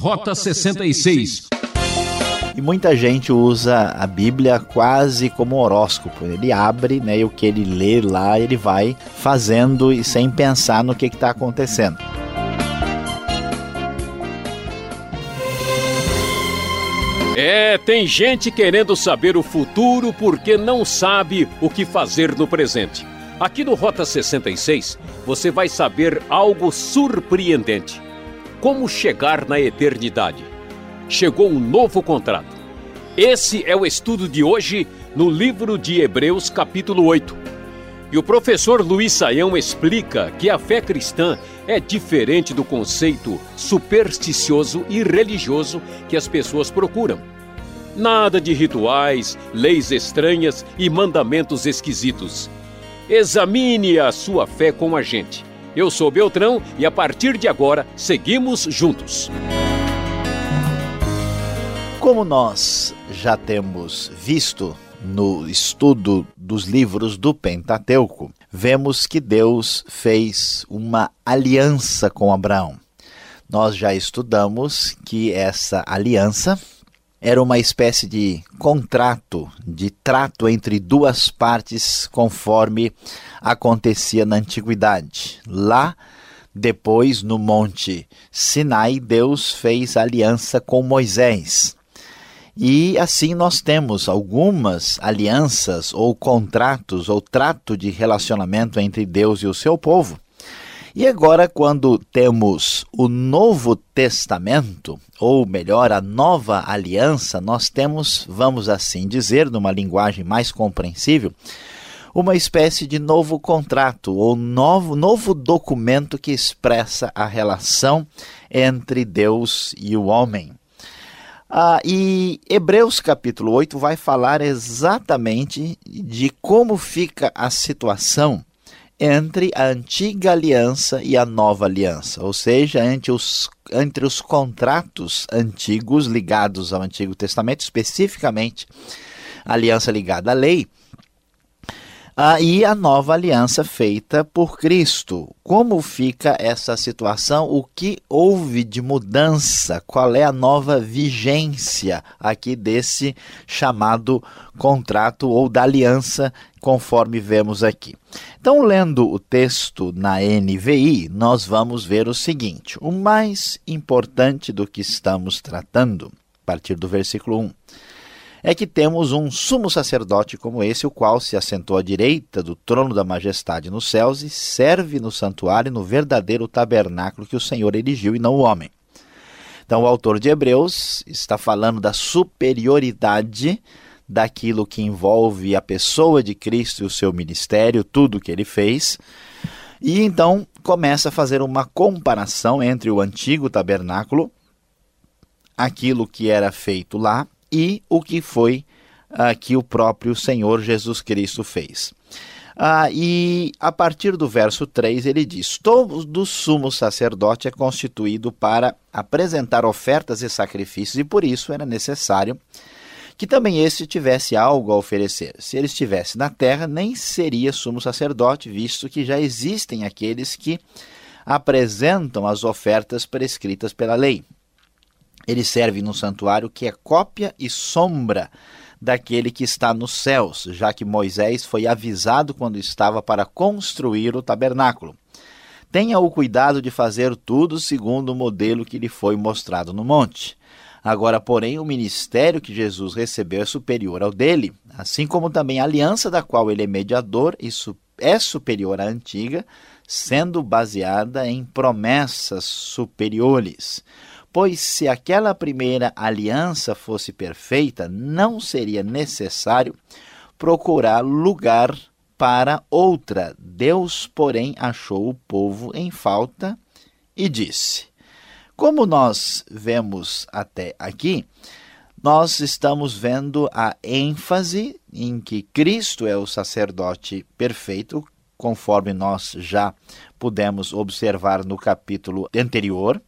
Rota 66. E muita gente usa a Bíblia quase como horóscopo. Ele abre, né, e o que ele lê lá, ele vai fazendo e sem pensar no que está acontecendo. É, tem gente querendo saber o futuro porque não sabe o que fazer no presente. Aqui no Rota 66, você vai saber algo surpreendente. Como chegar na eternidade. Chegou um novo contrato. Esse é o estudo de hoje no livro de Hebreus, capítulo 8. E o professor Luiz Saião explica que a fé cristã é diferente do conceito supersticioso e religioso que as pessoas procuram. Nada de rituais, leis estranhas e mandamentos esquisitos. Examine a sua fé com a gente. Eu sou Beltrão e a partir de agora seguimos juntos. Como nós já temos visto no estudo dos livros do Pentateuco, vemos que Deus fez uma aliança com Abraão. Nós já estudamos que essa aliança era uma espécie de contrato, de trato entre duas partes, conforme acontecia na antiguidade. Lá, depois, no Monte Sinai, Deus fez aliança com Moisés. E assim nós temos algumas alianças ou contratos ou trato de relacionamento entre Deus e o seu povo e agora, quando temos o Novo Testamento, ou melhor, a nova aliança, nós temos, vamos assim dizer, numa linguagem mais compreensível, uma espécie de novo contrato ou novo, novo documento que expressa a relação entre Deus e o homem. Ah, e Hebreus capítulo 8 vai falar exatamente de como fica a situação entre a antiga aliança e a nova aliança, ou seja, entre os, entre os contratos antigos ligados ao Antigo Testamento, especificamente a aliança ligada à lei, ah, e a nova aliança feita por Cristo. Como fica essa situação? O que houve de mudança? Qual é a nova vigência aqui desse chamado contrato ou da aliança, conforme vemos aqui? Então, lendo o texto na NVI, nós vamos ver o seguinte: o mais importante do que estamos tratando, a partir do versículo 1 é que temos um sumo sacerdote como esse, o qual se assentou à direita do trono da majestade nos céus e serve no santuário no verdadeiro tabernáculo que o Senhor erigiu e não o homem. Então, o autor de Hebreus está falando da superioridade daquilo que envolve a pessoa de Cristo e o seu ministério, tudo que ele fez. E então começa a fazer uma comparação entre o antigo tabernáculo, aquilo que era feito lá, e o que foi uh, que o próprio Senhor Jesus Cristo fez. Ah, e a partir do verso 3 ele diz: Todo sumo sacerdote é constituído para apresentar ofertas e sacrifícios, e por isso era necessário que também este tivesse algo a oferecer. Se ele estivesse na terra, nem seria sumo sacerdote, visto que já existem aqueles que apresentam as ofertas prescritas pela lei. Ele serve no santuário que é cópia e sombra daquele que está nos céus, já que Moisés foi avisado quando estava para construir o tabernáculo. Tenha o cuidado de fazer tudo segundo o modelo que lhe foi mostrado no monte. Agora, porém, o ministério que Jesus recebeu é superior ao dele, assim como também a aliança da qual ele é mediador é superior à antiga, sendo baseada em promessas superiores. Pois se aquela primeira aliança fosse perfeita, não seria necessário procurar lugar para outra. Deus, porém, achou o povo em falta e disse: Como nós vemos até aqui, nós estamos vendo a ênfase em que Cristo é o sacerdote perfeito, conforme nós já pudemos observar no capítulo anterior.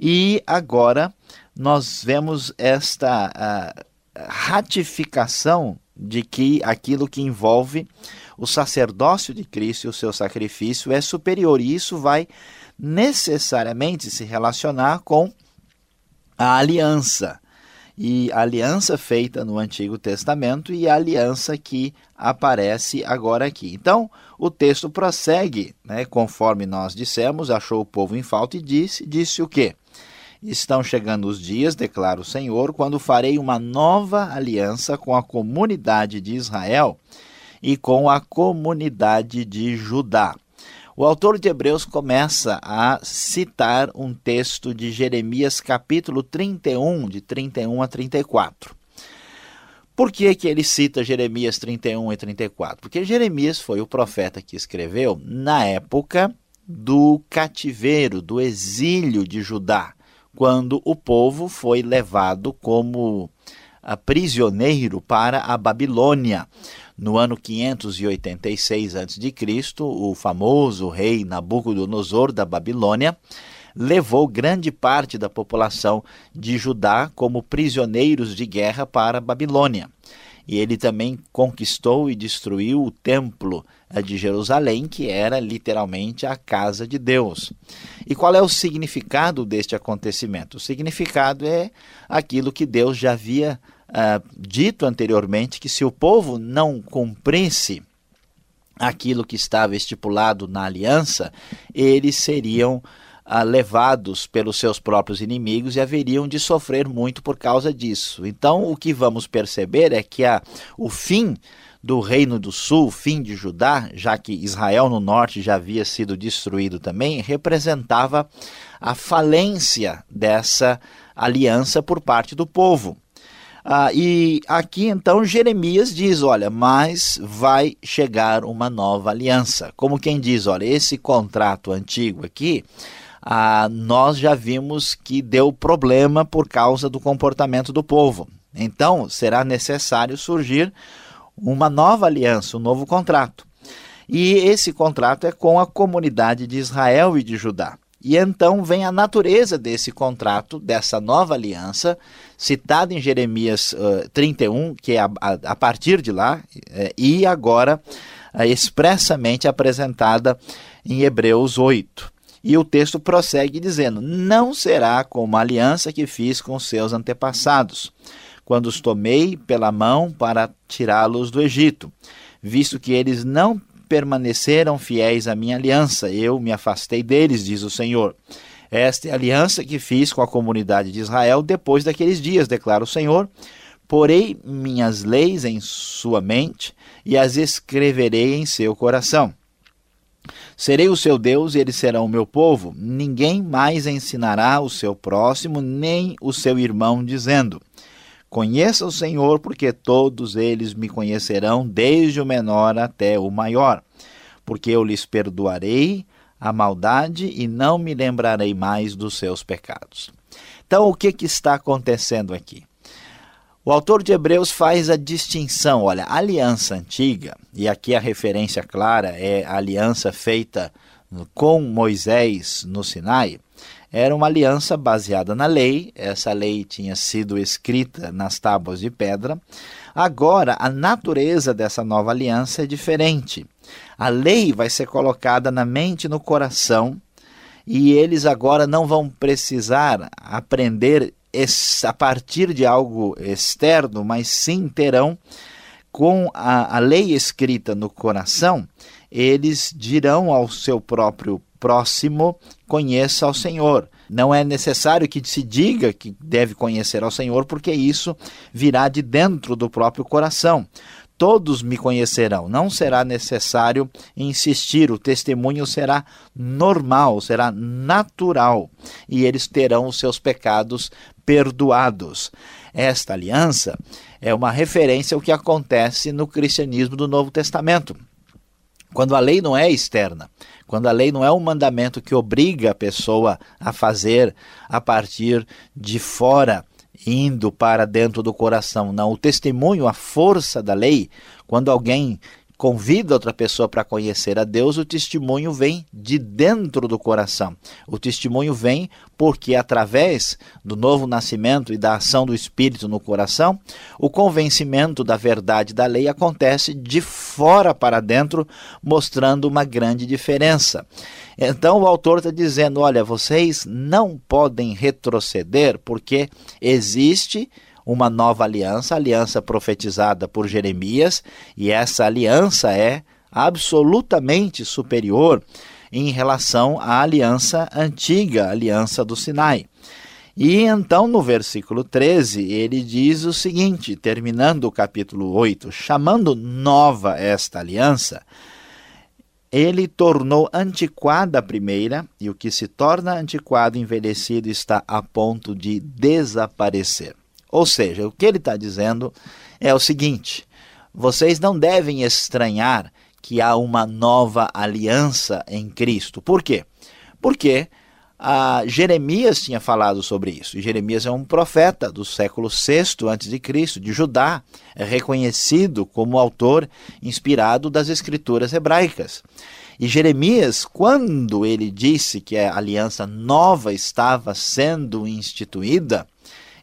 E agora nós vemos esta ratificação de que aquilo que envolve o sacerdócio de Cristo e o seu sacrifício é superior, e isso vai necessariamente se relacionar com a aliança. E a aliança feita no Antigo Testamento e a aliança que aparece agora aqui. Então, o texto prossegue, né, conforme nós dissemos, achou o povo em falta e disse, disse o quê? Estão chegando os dias, declara o Senhor, quando farei uma nova aliança com a comunidade de Israel e com a comunidade de Judá. O autor de Hebreus começa a citar um texto de Jeremias, capítulo 31, de 31 a 34. Por que, que ele cita Jeremias 31 e 34? Porque Jeremias foi o profeta que escreveu na época do cativeiro, do exílio de Judá, quando o povo foi levado como prisioneiro para a Babilônia. No ano 586 a.C., o famoso rei Nabucodonosor da Babilônia levou grande parte da população de Judá como prisioneiros de guerra para a Babilônia. E ele também conquistou e destruiu o templo eh, de Jerusalém, que era literalmente a casa de Deus. E qual é o significado deste acontecimento? O significado é aquilo que Deus já havia uh, dito anteriormente, que se o povo não cumprisse aquilo que estava estipulado na aliança, eles seriam levados pelos seus próprios inimigos e haveriam de sofrer muito por causa disso. Então, o que vamos perceber é que a, o fim do Reino do Sul, fim de Judá, já que Israel no norte já havia sido destruído também, representava a falência dessa aliança por parte do povo. Ah, e aqui então Jeremias diz: olha, mas vai chegar uma nova aliança. Como quem diz: olha, esse contrato antigo aqui ah, nós já vimos que deu problema por causa do comportamento do povo. Então, será necessário surgir uma nova aliança, um novo contrato. E esse contrato é com a comunidade de Israel e de Judá. E então vem a natureza desse contrato, dessa nova aliança, citada em Jeremias uh, 31, que é a, a, a partir de lá, uh, e agora uh, expressamente apresentada em Hebreus 8. E o texto prossegue dizendo: Não será como a aliança que fiz com seus antepassados, quando os tomei pela mão para tirá-los do Egito, visto que eles não permaneceram fiéis à minha aliança, eu me afastei deles, diz o Senhor. Esta é a aliança que fiz com a comunidade de Israel depois daqueles dias, declara o Senhor. Porei minhas leis em sua mente e as escreverei em seu coração. Serei o seu Deus e eles serão o meu povo. Ninguém mais ensinará o seu próximo, nem o seu irmão, dizendo: Conheça o Senhor, porque todos eles me conhecerão, desde o menor até o maior. Porque eu lhes perdoarei a maldade e não me lembrarei mais dos seus pecados. Então, o que, que está acontecendo aqui? O autor de Hebreus faz a distinção, olha, a aliança antiga, e aqui a referência clara é a aliança feita com Moisés no Sinai, era uma aliança baseada na lei, essa lei tinha sido escrita nas tábuas de pedra. Agora, a natureza dessa nova aliança é diferente. A lei vai ser colocada na mente e no coração, e eles agora não vão precisar aprender a partir de algo externo, mas sim terão com a, a lei escrita no coração, eles dirão ao seu próprio próximo: conheça ao Senhor. Não é necessário que se diga que deve conhecer ao Senhor, porque isso virá de dentro do próprio coração todos me conhecerão. Não será necessário insistir, o testemunho será normal, será natural, e eles terão os seus pecados perdoados. Esta aliança é uma referência ao que acontece no cristianismo do Novo Testamento. Quando a lei não é externa, quando a lei não é um mandamento que obriga a pessoa a fazer a partir de fora indo para dentro do coração. Não, o testemunho, a força da lei, quando alguém convida outra pessoa para conhecer a Deus, o testemunho vem de dentro do coração. O testemunho vem porque, através do novo nascimento e da ação do Espírito no coração, o convencimento da verdade da lei acontece de fora para dentro, mostrando uma grande diferença. Então o autor está dizendo: olha, vocês não podem retroceder porque existe uma nova aliança, aliança profetizada por Jeremias, e essa aliança é absolutamente superior em relação à aliança antiga, a aliança do Sinai. E então, no versículo 13, ele diz o seguinte, terminando o capítulo 8, chamando nova esta aliança, ele tornou antiquada a primeira, e o que se torna antiquado envelhecido está a ponto de desaparecer. Ou seja, o que ele está dizendo é o seguinte: vocês não devem estranhar que há uma nova aliança em Cristo. Por quê? Porque ah, Jeremias tinha falado sobre isso. E Jeremias é um profeta do século VI a.C., de Judá, é reconhecido como autor inspirado das escrituras hebraicas. E Jeremias, quando ele disse que a aliança nova estava sendo instituída,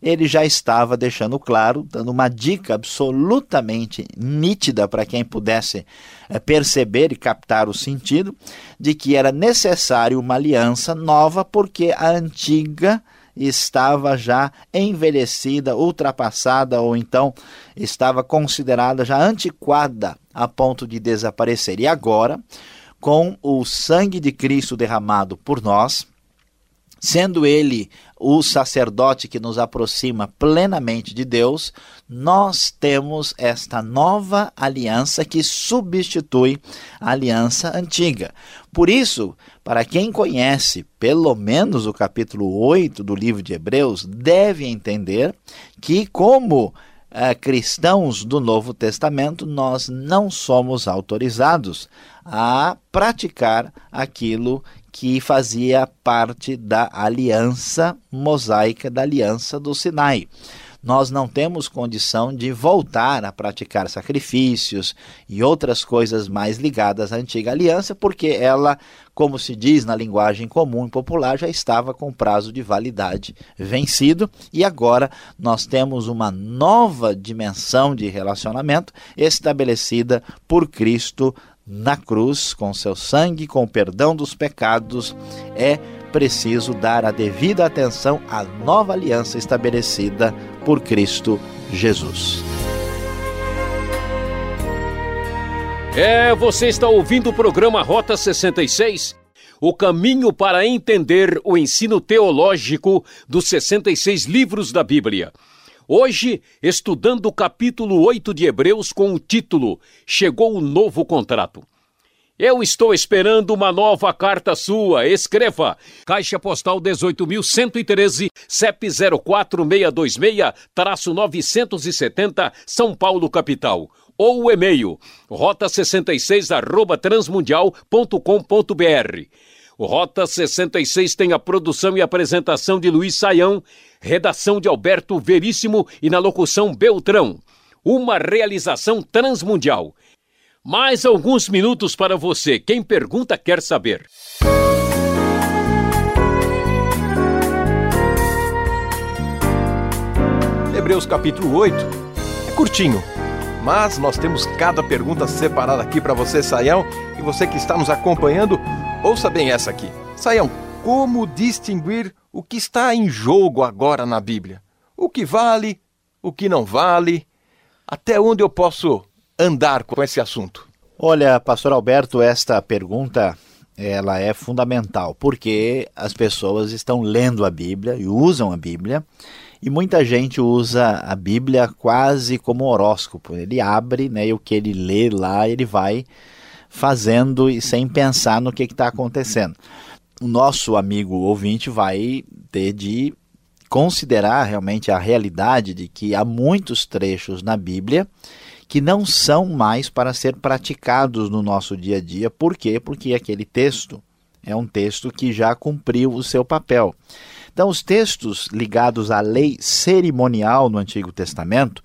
ele já estava deixando claro, dando uma dica absolutamente nítida para quem pudesse é, perceber e captar o sentido de que era necessário uma aliança nova, porque a antiga estava já envelhecida, ultrapassada ou então estava considerada já antiquada a ponto de desaparecer. E agora, com o sangue de Cristo derramado por nós, Sendo ele o sacerdote que nos aproxima plenamente de Deus, nós temos esta nova aliança que substitui a aliança antiga. Por isso, para quem conhece pelo menos o capítulo 8 do livro de Hebreus, deve entender que, como é, cristãos do Novo Testamento, nós não somos autorizados a praticar aquilo que fazia parte da aliança mosaica, da aliança do Sinai. Nós não temos condição de voltar a praticar sacrifícios e outras coisas mais ligadas à antiga aliança, porque ela, como se diz na linguagem comum e popular, já estava com prazo de validade vencido e agora nós temos uma nova dimensão de relacionamento estabelecida por Cristo na cruz, com seu sangue, com o perdão dos pecados, é preciso dar a devida atenção à nova aliança estabelecida por Cristo Jesus. É, você está ouvindo o programa Rota 66? O caminho para entender o ensino teológico dos 66 livros da Bíblia. Hoje, estudando o capítulo 8 de Hebreus com o título Chegou o Novo Contrato. Eu estou esperando uma nova carta sua. Escreva: Caixa Postal 18.113, CEP 04626-970, São Paulo, capital. Ou o e-mail rota66 arroba transmundial.com.br. O Rota 66 tem a produção e apresentação de Luiz Saião, redação de Alberto Veríssimo e na locução Beltrão. Uma realização transmundial. Mais alguns minutos para você. Quem pergunta quer saber. Hebreus capítulo 8 é curtinho, mas nós temos cada pergunta separada aqui para você, Saião, e você que está nos acompanhando, ouça bem essa aqui. Saião, como distinguir o que está em jogo agora na Bíblia? O que vale, o que não vale? Até onde eu posso andar com esse assunto? Olha, pastor Alberto, esta pergunta ela é fundamental, porque as pessoas estão lendo a Bíblia e usam a Bíblia e muita gente usa a Bíblia quase como horóscopo. Ele abre, né, e o que ele lê lá, ele vai fazendo e sem pensar no que está acontecendo. O nosso amigo ouvinte vai ter de considerar realmente a realidade de que há muitos trechos na Bíblia que não são mais para ser praticados no nosso dia a dia. Por quê? Porque aquele texto é um texto que já cumpriu o seu papel. Então, os textos ligados à lei cerimonial no Antigo Testamento,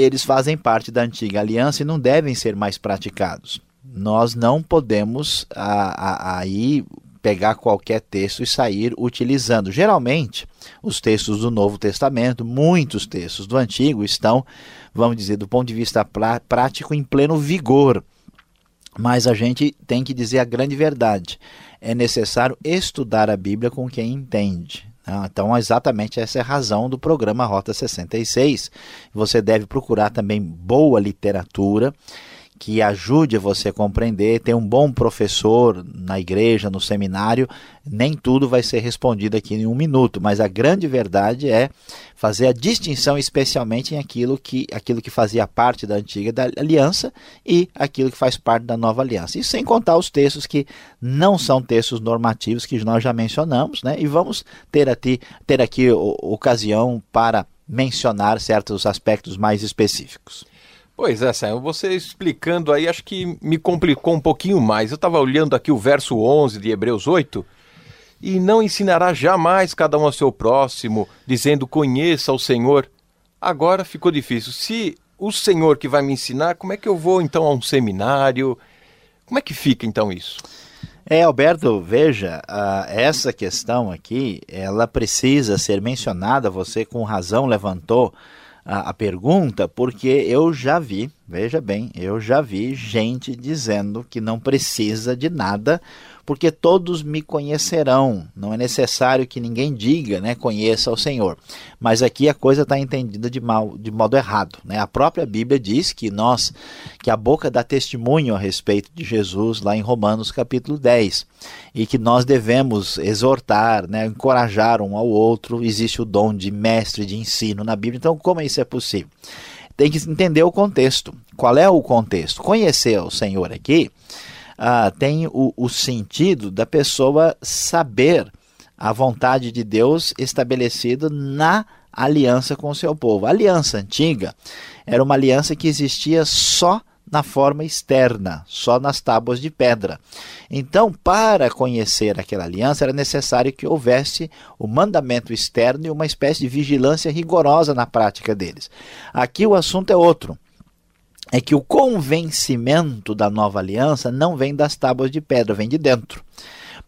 eles fazem parte da antiga aliança e não devem ser mais praticados. Nós não podemos aí pegar qualquer texto e sair utilizando. Geralmente, os textos do Novo Testamento, muitos textos do Antigo estão, vamos dizer, do ponto de vista prático, em pleno vigor. Mas a gente tem que dizer a grande verdade. É necessário estudar a Bíblia com quem entende. Né? Então, exatamente essa é a razão do programa Rota 66. Você deve procurar também boa literatura que ajude você a compreender, ter um bom professor na igreja, no seminário, nem tudo vai ser respondido aqui em um minuto, mas a grande verdade é fazer a distinção especialmente em aquilo que, aquilo que fazia parte da antiga da aliança e aquilo que faz parte da nova aliança. Isso sem contar os textos que não são textos normativos que nós já mencionamos, né? E vamos ter aqui, ter aqui ocasião para mencionar certos aspectos mais específicos. Pois é, Sam, você explicando aí, acho que me complicou um pouquinho mais. Eu estava olhando aqui o verso 11 de Hebreus 8, e não ensinará jamais cada um ao seu próximo, dizendo conheça o Senhor. Agora ficou difícil. Se o Senhor que vai me ensinar, como é que eu vou então a um seminário? Como é que fica então isso? É, Alberto, veja, uh, essa questão aqui, ela precisa ser mencionada, você com razão levantou a, a pergunta, porque eu já vi, veja bem, eu já vi gente dizendo que não precisa de nada porque todos me conhecerão. Não é necessário que ninguém diga, né, conheça o Senhor. Mas aqui a coisa está entendida de, mal, de modo errado. Né? A própria Bíblia diz que nós, que a boca dá testemunho a respeito de Jesus, lá em Romanos capítulo 10, e que nós devemos exortar, né, encorajar um ao outro. Existe o dom de mestre de ensino na Bíblia. Então, como isso é possível? Tem que entender o contexto. Qual é o contexto? Conhecer o Senhor aqui ah, tem o, o sentido da pessoa saber a vontade de Deus estabelecida na aliança com o seu povo. A aliança antiga era uma aliança que existia só na forma externa, só nas tábuas de pedra. Então, para conhecer aquela aliança, era necessário que houvesse o mandamento externo e uma espécie de vigilância rigorosa na prática deles. Aqui o assunto é outro é que o convencimento da nova aliança não vem das tábuas de pedra, vem de dentro.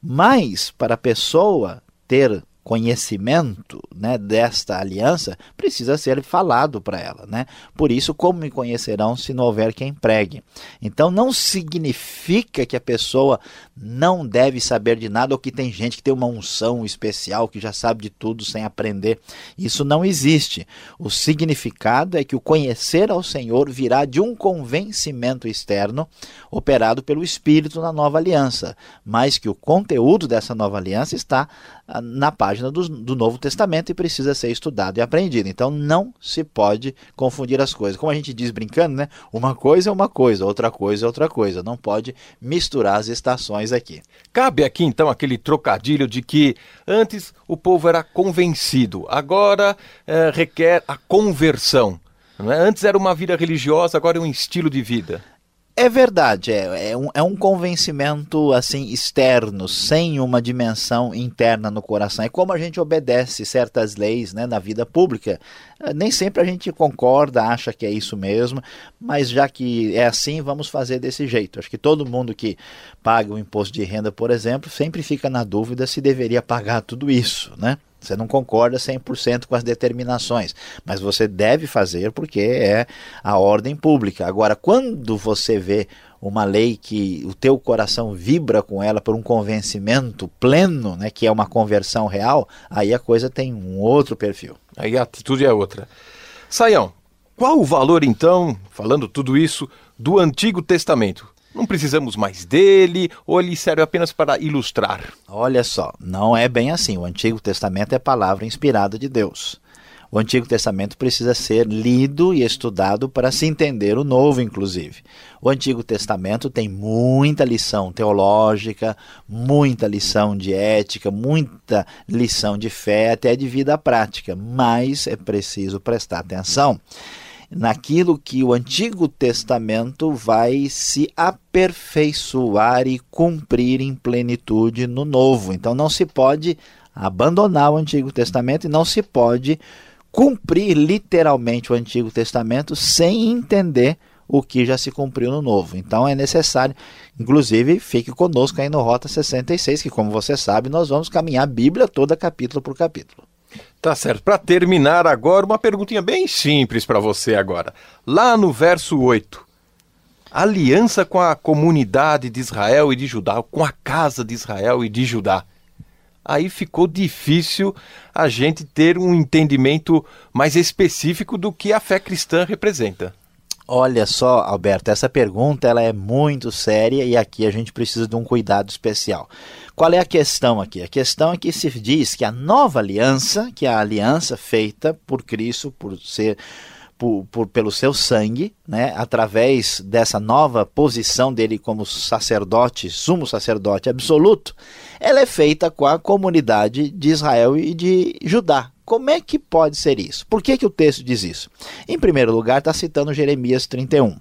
Mas, para a pessoa ter conhecimento né, desta aliança precisa ser falado para ela. Né? Por isso, como me conhecerão se não houver quem pregue? Então, não significa que a pessoa não deve saber de nada ou que tem gente que tem uma unção especial que já sabe de tudo sem aprender. Isso não existe. O significado é que o conhecer ao Senhor virá de um convencimento externo operado pelo Espírito na nova aliança, mas que o conteúdo dessa nova aliança está na página do, do, Novo Testamento e precisa ser estudado e aprendido. Então não se pode confundir as coisas. Como a gente diz brincando, né? Uma coisa é uma coisa, outra coisa é outra coisa. Não pode misturar as estações aqui. Cabe aqui então aquele trocadilho de que antes o povo era convencido, agora é, requer a conversão. É? Antes era uma vida religiosa, agora é um estilo de vida. É verdade, é, é, um, é um convencimento assim externo, sem uma dimensão interna no coração. É como a gente obedece certas leis né, na vida pública. É, nem sempre a gente concorda, acha que é isso mesmo, mas já que é assim, vamos fazer desse jeito. Acho que todo mundo que paga o imposto de renda, por exemplo, sempre fica na dúvida se deveria pagar tudo isso, né? Você não concorda 100% com as determinações, mas você deve fazer porque é a ordem pública. Agora, quando você vê uma lei que o teu coração vibra com ela por um convencimento pleno, né, que é uma conversão real, aí a coisa tem um outro perfil. Aí a atitude é outra. Saião, qual o valor então, falando tudo isso, do Antigo Testamento? Não precisamos mais dele ou ele serve apenas para ilustrar? Olha só, não é bem assim. O Antigo Testamento é palavra inspirada de Deus. O Antigo Testamento precisa ser lido e estudado para se entender o Novo, inclusive. O Antigo Testamento tem muita lição teológica, muita lição de ética, muita lição de fé, até de vida prática, mas é preciso prestar atenção naquilo que o Antigo Testamento vai se aperfeiçoar e cumprir em plenitude no Novo. Então não se pode abandonar o Antigo Testamento e não se pode cumprir literalmente o Antigo Testamento sem entender o que já se cumpriu no Novo. Então é necessário, inclusive, fique conosco aí no Rota 66, que como você sabe, nós vamos caminhar a Bíblia toda capítulo por capítulo. Tá certo. Para terminar agora, uma perguntinha bem simples para você agora. Lá no verso 8, aliança com a comunidade de Israel e de Judá, com a casa de Israel e de Judá. Aí ficou difícil a gente ter um entendimento mais específico do que a fé cristã representa. Olha só, Alberto, essa pergunta ela é muito séria e aqui a gente precisa de um cuidado especial. Qual é a questão aqui? A questão é que se diz que a nova aliança, que é a aliança feita por Cristo, por ser por, por, pelo seu sangue, né, através dessa nova posição dele como sacerdote, sumo sacerdote absoluto, ela é feita com a comunidade de Israel e de Judá, como é que pode ser isso? Por que, que o texto diz isso? Em primeiro lugar, está citando Jeremias 31.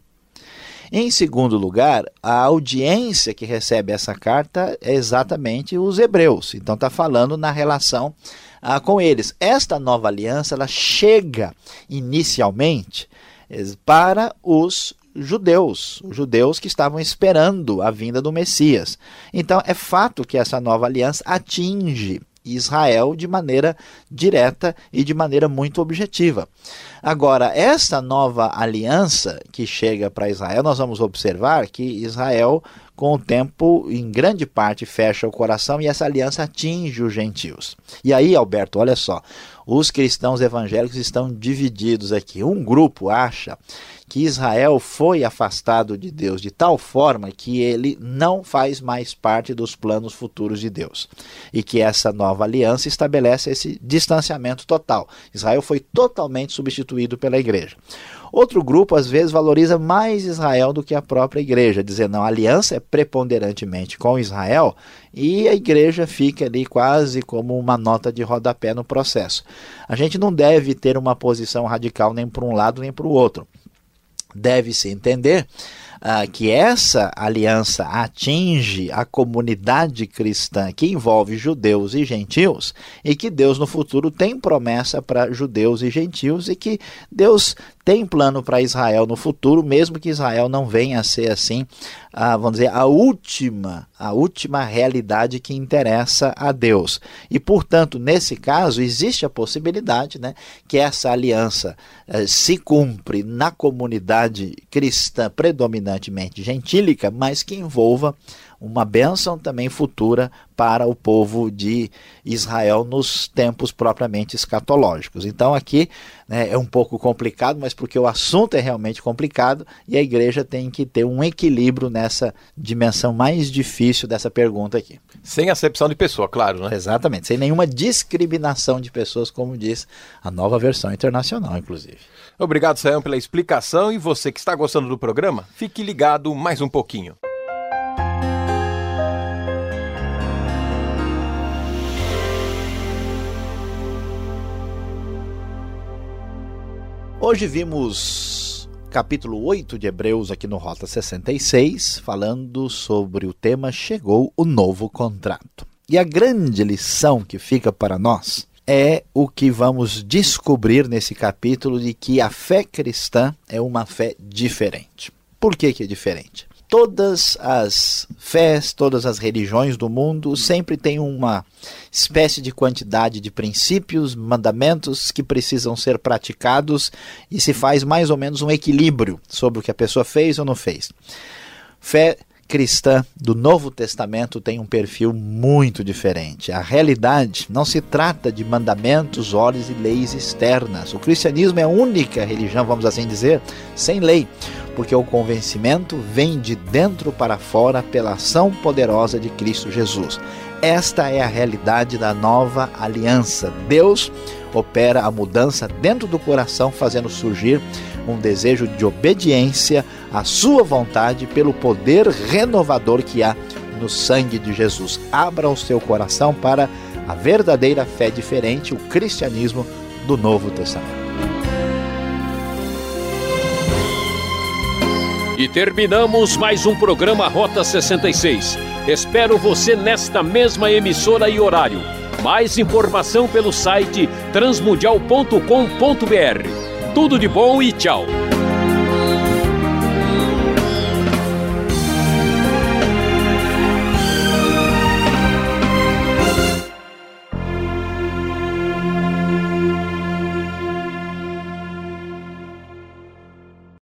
Em segundo lugar, a audiência que recebe essa carta é exatamente os hebreus. Então está falando na relação ah, com eles. Esta nova aliança ela chega inicialmente eh, para os judeus, os judeus que estavam esperando a vinda do Messias. Então é fato que essa nova aliança atinge Israel de maneira direta e de maneira muito objetiva. Agora, essa nova aliança que chega para Israel, nós vamos observar que Israel, com o tempo, em grande parte, fecha o coração e essa aliança atinge os gentios. E aí, Alberto, olha só, os cristãos evangélicos estão divididos aqui. Um grupo acha que Israel foi afastado de Deus de tal forma que ele não faz mais parte dos planos futuros de Deus. E que essa nova aliança estabelece esse distanciamento total. Israel foi totalmente substituído pela igreja. Outro grupo, às vezes, valoriza mais Israel do que a própria igreja, dizendo não, a aliança é preponderantemente com Israel e a igreja fica ali quase como uma nota de rodapé no processo. A gente não deve ter uma posição radical nem para um lado nem para o outro deve-se entender uh, que essa aliança atinge a comunidade cristã que envolve judeus e gentios e que Deus no futuro tem promessa para judeus e gentios e que Deus tem plano para Israel no futuro, mesmo que Israel não venha a ser assim, a, vamos dizer, a última, a última realidade que interessa a Deus. E, portanto, nesse caso, existe a possibilidade né, que essa aliança eh, se cumpre na comunidade cristã predominantemente gentílica, mas que envolva uma bênção também futura para o povo de Israel nos tempos propriamente escatológicos. Então aqui né, é um pouco complicado, mas porque o assunto é realmente complicado e a igreja tem que ter um equilíbrio nessa dimensão mais difícil dessa pergunta aqui. Sem acepção de pessoa, claro, né? Exatamente, sem nenhuma discriminação de pessoas, como diz a nova versão internacional, inclusive. Obrigado, Sayão, pela explicação e você que está gostando do programa, fique ligado mais um pouquinho. Hoje vimos capítulo 8 de Hebreus aqui no Rota 66, falando sobre o tema Chegou o novo contrato. E a grande lição que fica para nós é o que vamos descobrir nesse capítulo de que a fé cristã é uma fé diferente. Por que, que é diferente? Todas as fés, todas as religiões do mundo sempre têm uma espécie de quantidade de princípios, mandamentos que precisam ser praticados e se faz mais ou menos um equilíbrio sobre o que a pessoa fez ou não fez. Fé cristã do Novo Testamento tem um perfil muito diferente. A realidade não se trata de mandamentos, ordens e leis externas. O cristianismo é a única religião, vamos assim dizer, sem lei, porque o convencimento vem de dentro para fora pela ação poderosa de Cristo Jesus. Esta é a realidade da nova aliança. Deus opera a mudança dentro do coração, fazendo surgir um desejo de obediência à sua vontade pelo poder renovador que há no sangue de Jesus. Abra o seu coração para a verdadeira fé diferente, o cristianismo do Novo Testamento. E terminamos mais um programa Rota 66. Espero você nesta mesma emissora e horário Mais informação pelo site transmundial.com.br. Tudo de bom e tchau!